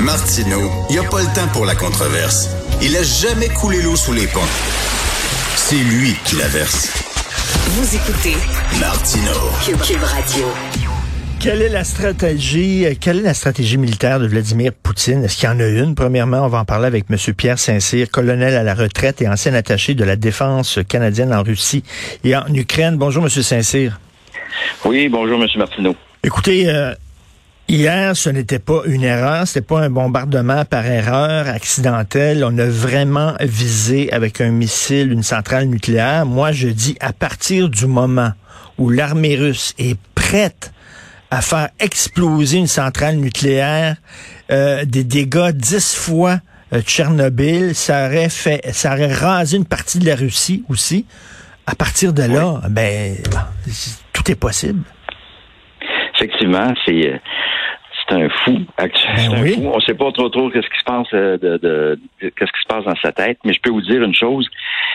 Martineau, il n'y a pas le temps pour la controverse. Il a jamais coulé l'eau sous les ponts. C'est lui qui la verse. Vous écoutez Martineau. Cube, Radio. Quelle est la stratégie, euh, quelle est la stratégie militaire de Vladimir Poutine? Est-ce qu'il y en a une? Premièrement, on va en parler avec M. Pierre Saint-Cyr, colonel à la retraite et ancien attaché de la défense canadienne en Russie et en Ukraine. Bonjour, M. Saint-Cyr. Oui, bonjour, M. Martineau. Écoutez, euh, Hier, ce n'était pas une erreur, c'était pas un bombardement par erreur accidentel. On a vraiment visé avec un missile une centrale nucléaire. Moi, je dis à partir du moment où l'armée russe est prête à faire exploser une centrale nucléaire, euh, des dégâts dix fois euh, Tchernobyl, ça aurait fait, ça aurait rasé une partie de la Russie aussi. À partir de là, ben, tout est possible. Effectivement, c'est euh, c'est un fou. C'est un fou. On ne sait pas trop trop qu'est-ce qui se passe euh, de, de, qu'est-ce qui se passe dans sa tête, mais je peux vous dire une chose.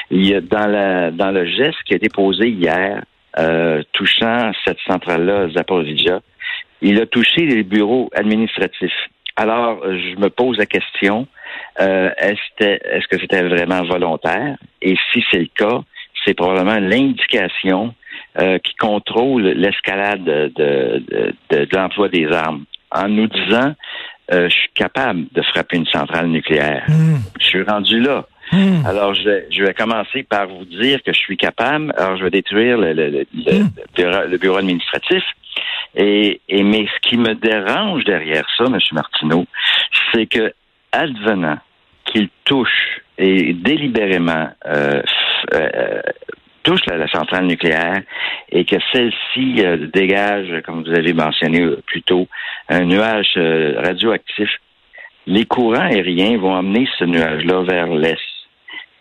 Il y a dans la dans le geste qui a été posé hier, euh, touchant cette centrale-là, Zaporizhia, il a touché les bureaux administratifs. Alors, je me pose la question euh, est-ce, est-ce que c'était vraiment volontaire? Et si c'est le cas, c'est probablement l'indication euh, qui contrôle l'escalade de, de, de, de l'emploi des armes en nous disant euh, je suis capable de frapper une centrale nucléaire. Hmm. Je suis rendu là. Hmm. Alors, je vais, je vais commencer par vous dire que je suis capable. Alors, je vais détruire le, le, le, Hmm. bureau, administratif. Et, et, mais ce qui me dérange derrière ça, M. Martineau, c'est que, advenant qu'il touche et délibérément euh, euh, touche la, la, centrale nucléaire et que celle-ci euh, dégage, comme vous avez mentionné euh, plus tôt, un nuage euh, radioactif, les courants aériens vont amener ce nuage-là vers l'est.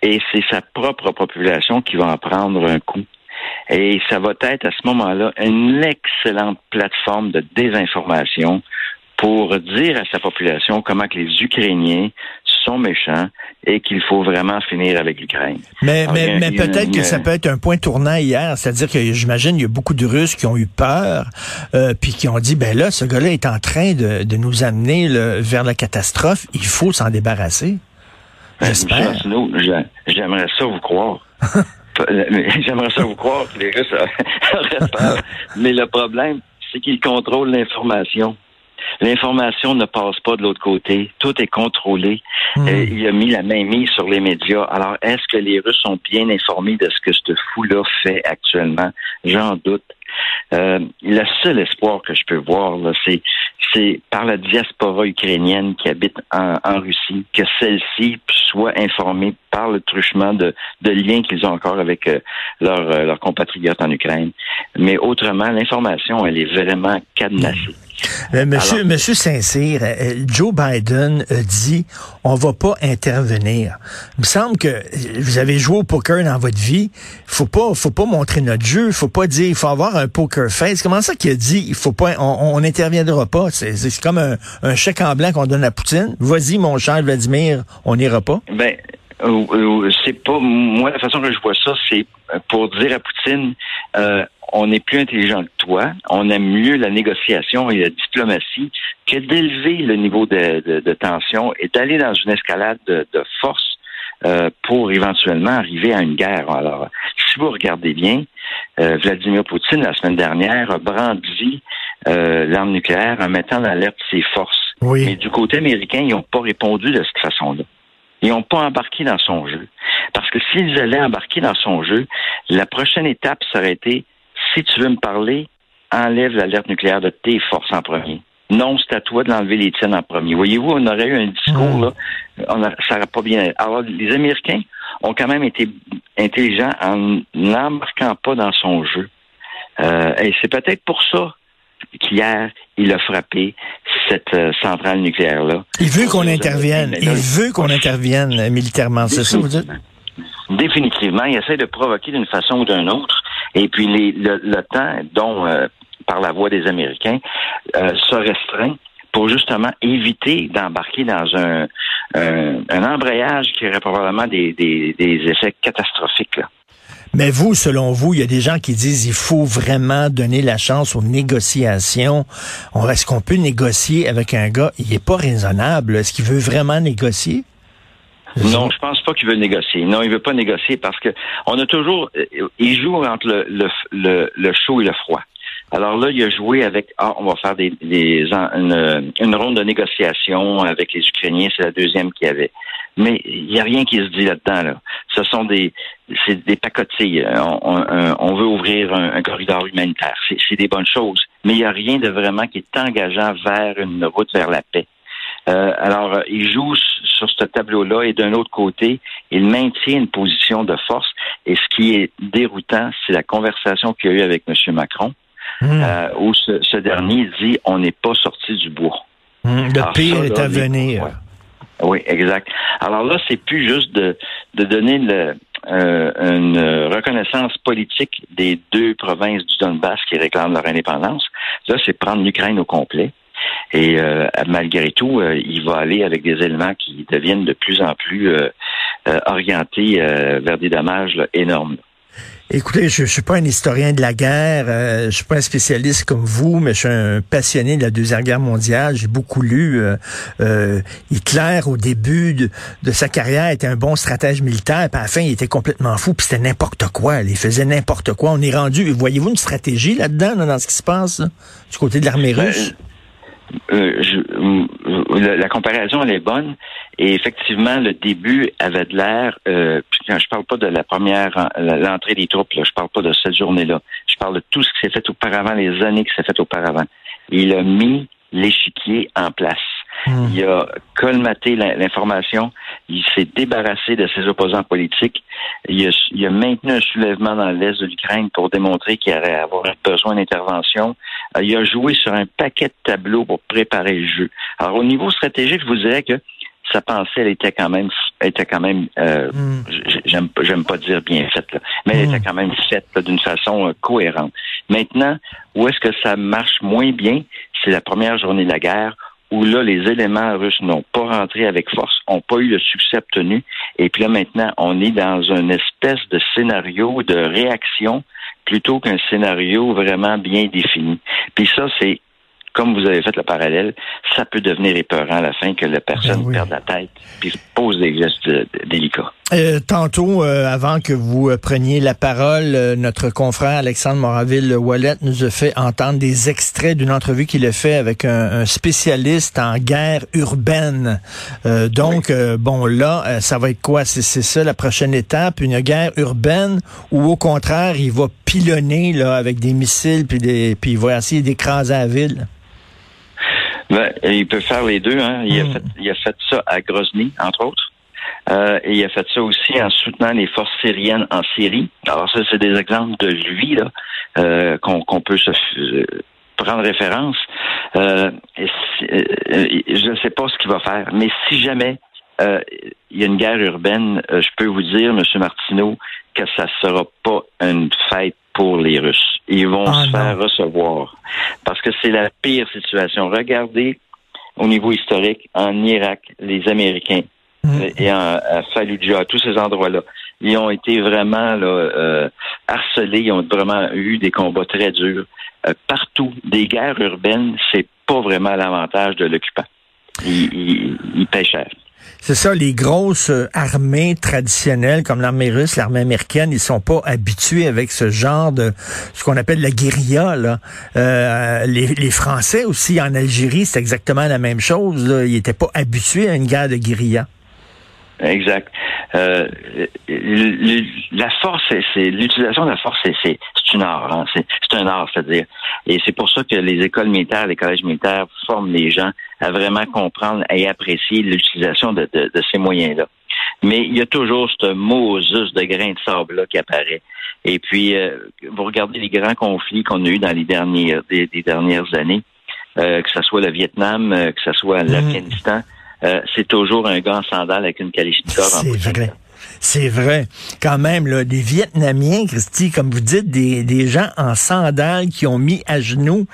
Et c'est sa propre population qui va en prendre un coup. Et ça va être à ce moment-là une excellente plateforme de désinformation pour dire à sa population comment que les Ukrainiens sont méchants et qu'il faut vraiment finir avec l'Ukraine. Mais, Alors, mais, mais peut-être que ça peut être un point tournant hier, c'est-à-dire que j'imagine il y a beaucoup de Russes qui ont eu peur, euh, puis qui ont dit ben là, ce gars-là est en train de, de nous amener là, vers la catastrophe, il faut s'en débarrasser. J'espère. J'aimerais ça vous croire. J'aimerais ça vous croire que les Russes auraient peur. Mais le problème, c'est qu'ils contrôlent l'information. L'information ne passe pas de l'autre côté. Tout est contrôlé. Mmh. Euh, il a mis la main mise sur les médias. Alors, est-ce que les Russes sont bien informés de ce que ce fou-là fait actuellement? J'en doute. Euh, le seul espoir que je peux voir, c'est, c'est par la diaspora ukrainienne qui habite en, en Russie, que celle-ci soit informée par le truchement de, de liens qu'ils ont encore avec euh, leurs euh, leur compatriotes en Ukraine. Mais autrement, l'information, elle est vraiment cadenassée. Euh, monsieur, Alors, monsieur Saint-Cyr, euh, Joe Biden a dit on va pas intervenir. Il me semble que vous avez joué au poker dans votre vie. Faut pas, faut pas montrer notre jeu. Faut pas dire il faut avoir un poker face. Comment ça qu'il a dit il faut pas, on n'interviendra pas? C'est comme un, un, chèque en blanc qu'on donne à Poutine. Vas-y mon cher Vladimir, on n'ira pas. Ben c'est pas moi la façon que je vois ça, c'est pour dire à Poutine euh, on est plus intelligent que toi, on aime mieux la négociation et la diplomatie que d'élever le niveau de, de, de tension et d'aller dans une escalade de, de force euh, pour éventuellement arriver à une guerre. Alors, si vous regardez bien, euh, Vladimir Poutine, la semaine dernière, a brandi euh, l'arme nucléaire en mettant en alerte ses forces. Oui. Mais du côté américain, ils n'ont pas répondu de cette façon-là. Ils n'ont pas embarqué dans son jeu. Parce que s'ils allaient embarquer dans son jeu, la prochaine étape serait été si tu veux me parler, enlève l'alerte nucléaire de tes forces en premier. Non, c'est à toi de l'enlever les tiennes en premier. Voyez-vous, on aurait eu un discours, là, on a, ça n'aurait pas bien. Alors, les Américains ont quand même été intelligents en n'embarquant pas dans son jeu. Euh, et c'est peut-être pour ça qu'hier, il a frappé cette euh, centrale nucléaire-là. Il veut qu'on intervienne. Il veut qu'on intervienne militairement, c'est ça, vous dites? Définitivement. Il essaie de provoquer d'une façon ou d'une autre. Et puis les, le, le, temps dont, euh, par la voix des Américains, euh, se restreint pour justement éviter d'embarquer dans un, un, un, embrayage qui aurait probablement des, des, des effets catastrophiques. Mais vous, selon vous, il y a des gens qui disent il faut vraiment donner la chance aux négociations. Est-ce qu'on peut négocier avec un gars? Il est pas raisonnable. Est-ce qu'il veut vraiment négocier? Non, je pense pas qu'il veut négocier. Non, il veut pas négocier parce que on a toujours, euh, il joue entre le, le, le, chaud et le froid. Alors là, il a joué avec, ah, on va faire des, des une, une, ronde de négociation avec les Ukrainiens, c'est la deuxième qu'il y avait. Mais il n'y a rien qui se dit là-dedans. Là. Ce sont des, c'est des pacotilles. On, on, veut ouvrir un, corridor humanitaire. C'est des bonnes choses. Mais il n'y a rien de vraiment qui est engageant vers une route vers la paix. Euh, alors, euh, il joue sur ce tableau-là et d'un autre côté, il maintient une position de force. Et ce qui est déroutant, c'est la conversation qu'il y a eu avec M. Macron, hmm. euh, où ce, dernier dit on n'est pas sorti du bois. Hmm. Le pire est à venir. Oui, exact. Alors là, c'est plus juste de, de donner le, une reconnaissance politique des deux provinces du Donbass qui réclament leur indépendance. Là, c'est prendre l'Ukraine au complet. Et euh, malgré tout, euh, il va aller avec des éléments qui deviennent de plus en plus euh, orientés vers des dommages énormes. Écoutez, je, je suis pas un historien de la guerre, je suis pas un spécialiste comme vous, mais je suis un passionné de la deuxième guerre mondiale. J'ai beaucoup lu. Hitler, au début de, sa carrière, était un bon stratège militaire, puis à la fin, il était complètement fou, puis c'était n'importe quoi. Il faisait n'importe quoi. On est rendu. Voyez-vous une stratégie là-dedans, dans ce qui se passe du côté de l'armée ben, russe? Euh, je, la, comparaison elle est bonne et effectivement le début avait de l'air. Euh, je parle pas de la première l'entrée des troupes, là, je parle pas de cette journée-là. Je parle de tout ce qui s'est fait auparavant, les années qui s'est fait auparavant. Il a mis l'échiquier en place. Hmm. Il a colmaté l'information. Il s'est débarrassé de ses opposants politiques. Il a, maintenu un soulèvement dans l'est de l'Ukraine pour démontrer qu'il allait avoir besoin d'intervention. Euh, il a joué sur un paquet de tableaux pour préparer le jeu. Alors, au niveau stratégique, je vous dirais que sa pensée, elle était quand même, était quand même, euh, hmm. j'aime, j'aime pas dire bien faite, mais elle hmm. était quand même faite d'une façon euh, cohérente. Maintenant, où est-ce que ça marche moins bien, c'est la première journée de la guerre où là, les éléments russes n'ont pas rentré avec force, n'ont pas eu le succès obtenu. Et puis là, maintenant, on est dans une espèce de scénario de réaction plutôt qu'un scénario vraiment bien défini. Puis ça, c'est comme vous avez fait le parallèle, ça peut devenir épeurant à la fin que la personne ben perde la tête puis pose des gestes délicats. Euh, tantôt, euh, avant que vous euh, preniez la parole, notre confrère Alexandre Moraville-Wallet nous a fait entendre des extraits d'une entrevue qu'il a fait avec un, spécialiste en guerre urbaine. donc, bon, là, ça va être quoi? C'est ça la prochaine étape, une guerre urbaine ou au contraire, il va pilonner là, avec des missiles puis, des, puis il va essayer d'écraser la ville? Ben, il peut faire les deux. Hein. Il, a hmm. fait, il a fait ça à Grozny, entre autres. Euh, et il a fait ça aussi en soutenant les forces syriennes en Syrie. Alors ça, c'est des exemples de lui là euh, qu'on peut se euh, prendre référence. Euh, je ne sais pas ce qu'il va faire, mais si jamais il y a une guerre urbaine, je peux vous dire, M. Martineau, que ça sera pas une fête pour les Russes. Ils vont ah, se faire recevoir parce que c'est la pire situation. Regardez au niveau historique en Irak, les Américains. Et en, à Fallujah, tous ces endroits-là, ils ont été vraiment là, euh, harcelés, ils ont vraiment eu des combats très durs. Euh, partout, des guerres urbaines, c'est pas vraiment l'avantage de l'occupant. Il, il, il paie cher. C'est ça, les grosses euh, armées traditionnelles comme l'armée russe, l'armée américaine, ils sont pas habitués avec ce genre de ce qu'on appelle la guérilla. Là. Euh, les, Français aussi en Algérie, c'est exactement la même chose. Là. Ils n'étaient pas habitués à une guerre de guérilla. Exact. Euh, la force, c'est l'utilisation de la force, c'est une art. Hein. C'est un art, c'est-à-dire. Et c'est pour ça que les écoles militaires, les collèges militaires forment les gens à vraiment comprendre et apprécier l'utilisation de, ces moyens-là. Mais il y a toujours ce Moses de grain de sable-là qui apparaît. Et puis, euh, vous regardez les grands conflits qu'on a eus dans les dernières, des, dernières années, euh, que ce soit le Vietnam, euh, que ce soit mm. l'Afghanistan, c'est toujours un gars en sandales avec une Kalachnikov C'est vrai. C'est vrai. Quand même, là, des Vietnamiens, Christy, comme vous dites, des, des gens en sandales qui ont mis à genoux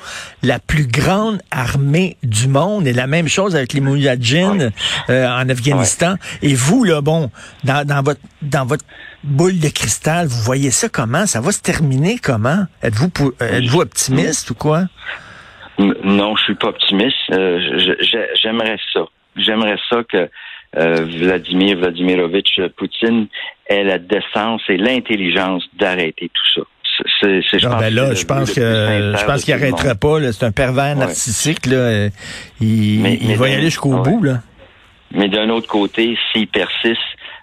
la plus grande armée du monde. Et la même chose avec les Mouyadjins euh, en Afghanistan. Et vous, là, bon, dans, dans, votre, dans votre boule de cristal, vous voyez ça comment? Ça va se terminer comment? Êtes-vous êtes-vous optimiste ou quoi? Non, je suis pas optimiste. Euh, j'aimerais ça. J'aimerais ça que euh, Vladimir Vladimirovitch Poutine ait la décence et l'intelligence d'arrêter tout ça. C'est, je ah, ben là, je pense que je pense qu'il arrêtera pas. C'est un pervers narcissique. Là. Il, il va y aller jusqu'au bout. Là. Mais d'un autre côté, s'il persiste,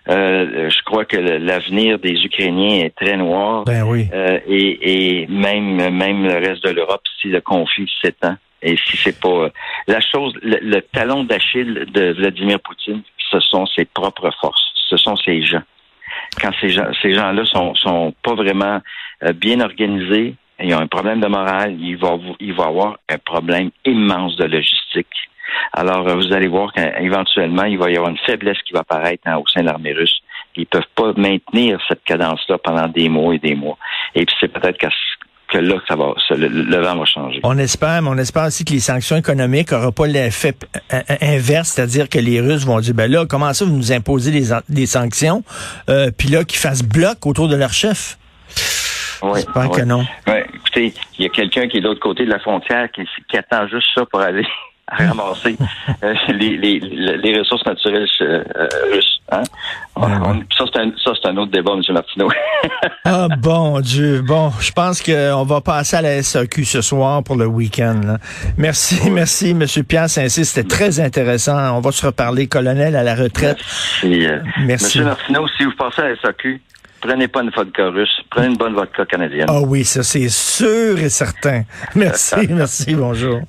euh, je crois que l'avenir des Ukrainiens est très noir. Ben oui. Euh, et, et même même le reste de l'Europe si le conflit s'étend et si c'est pas la chose, le, talon d'Achille de Vladimir Poutine, ce sont ses propres forces, ce sont ses gens. Quand ces gens, ces gens-là sont sont pas vraiment euh, bien organisés, ils ont un problème de morale, il va il va avoir un problème immense de logistique. Alors, euh, vous allez voir qu'éventuellement, il va y avoir une faiblesse qui va apparaître hein, au sein de l'armée russe. Ils ne peuvent pas maintenir cette cadence-là pendant des mois et des mois. Et puis, c'est peut-être que là, ça va, le, vent va changer. On espère, mais on espère aussi que les sanctions économiques n'auront pas l'effet euh, euh, inverse, c'est-à-dire que les Russes vont dire, ben là, comment ça vous nous imposez des, sanctions, puis là, qu'ils fassent bloc autour de leur chef? Oui, J'espère que non. écoutez, il y a quelqu'un qui est de l'autre côté de la frontière qui, qui attend juste ça pour aller ramasser euh, les, les, les, ressources naturelles euh, russes. Hein? ça, c'est un, un, autre débat, M. Martineau. ah, bon Dieu. Bon, je pense qu'on va passer à la SAQ ce soir pour le week-end. Merci, merci, M. Pierre Saint-Cyr. C'était très intéressant. On va se reparler, colonel, à la retraite. Merci. Euh, merci. M. Martineau, si vous passez à la SAQ, prenez pas une vodka russe, prenez une bonne vodka canadienne. Ah oui, ça c'est sûr et certain. Merci, merci, bonjour.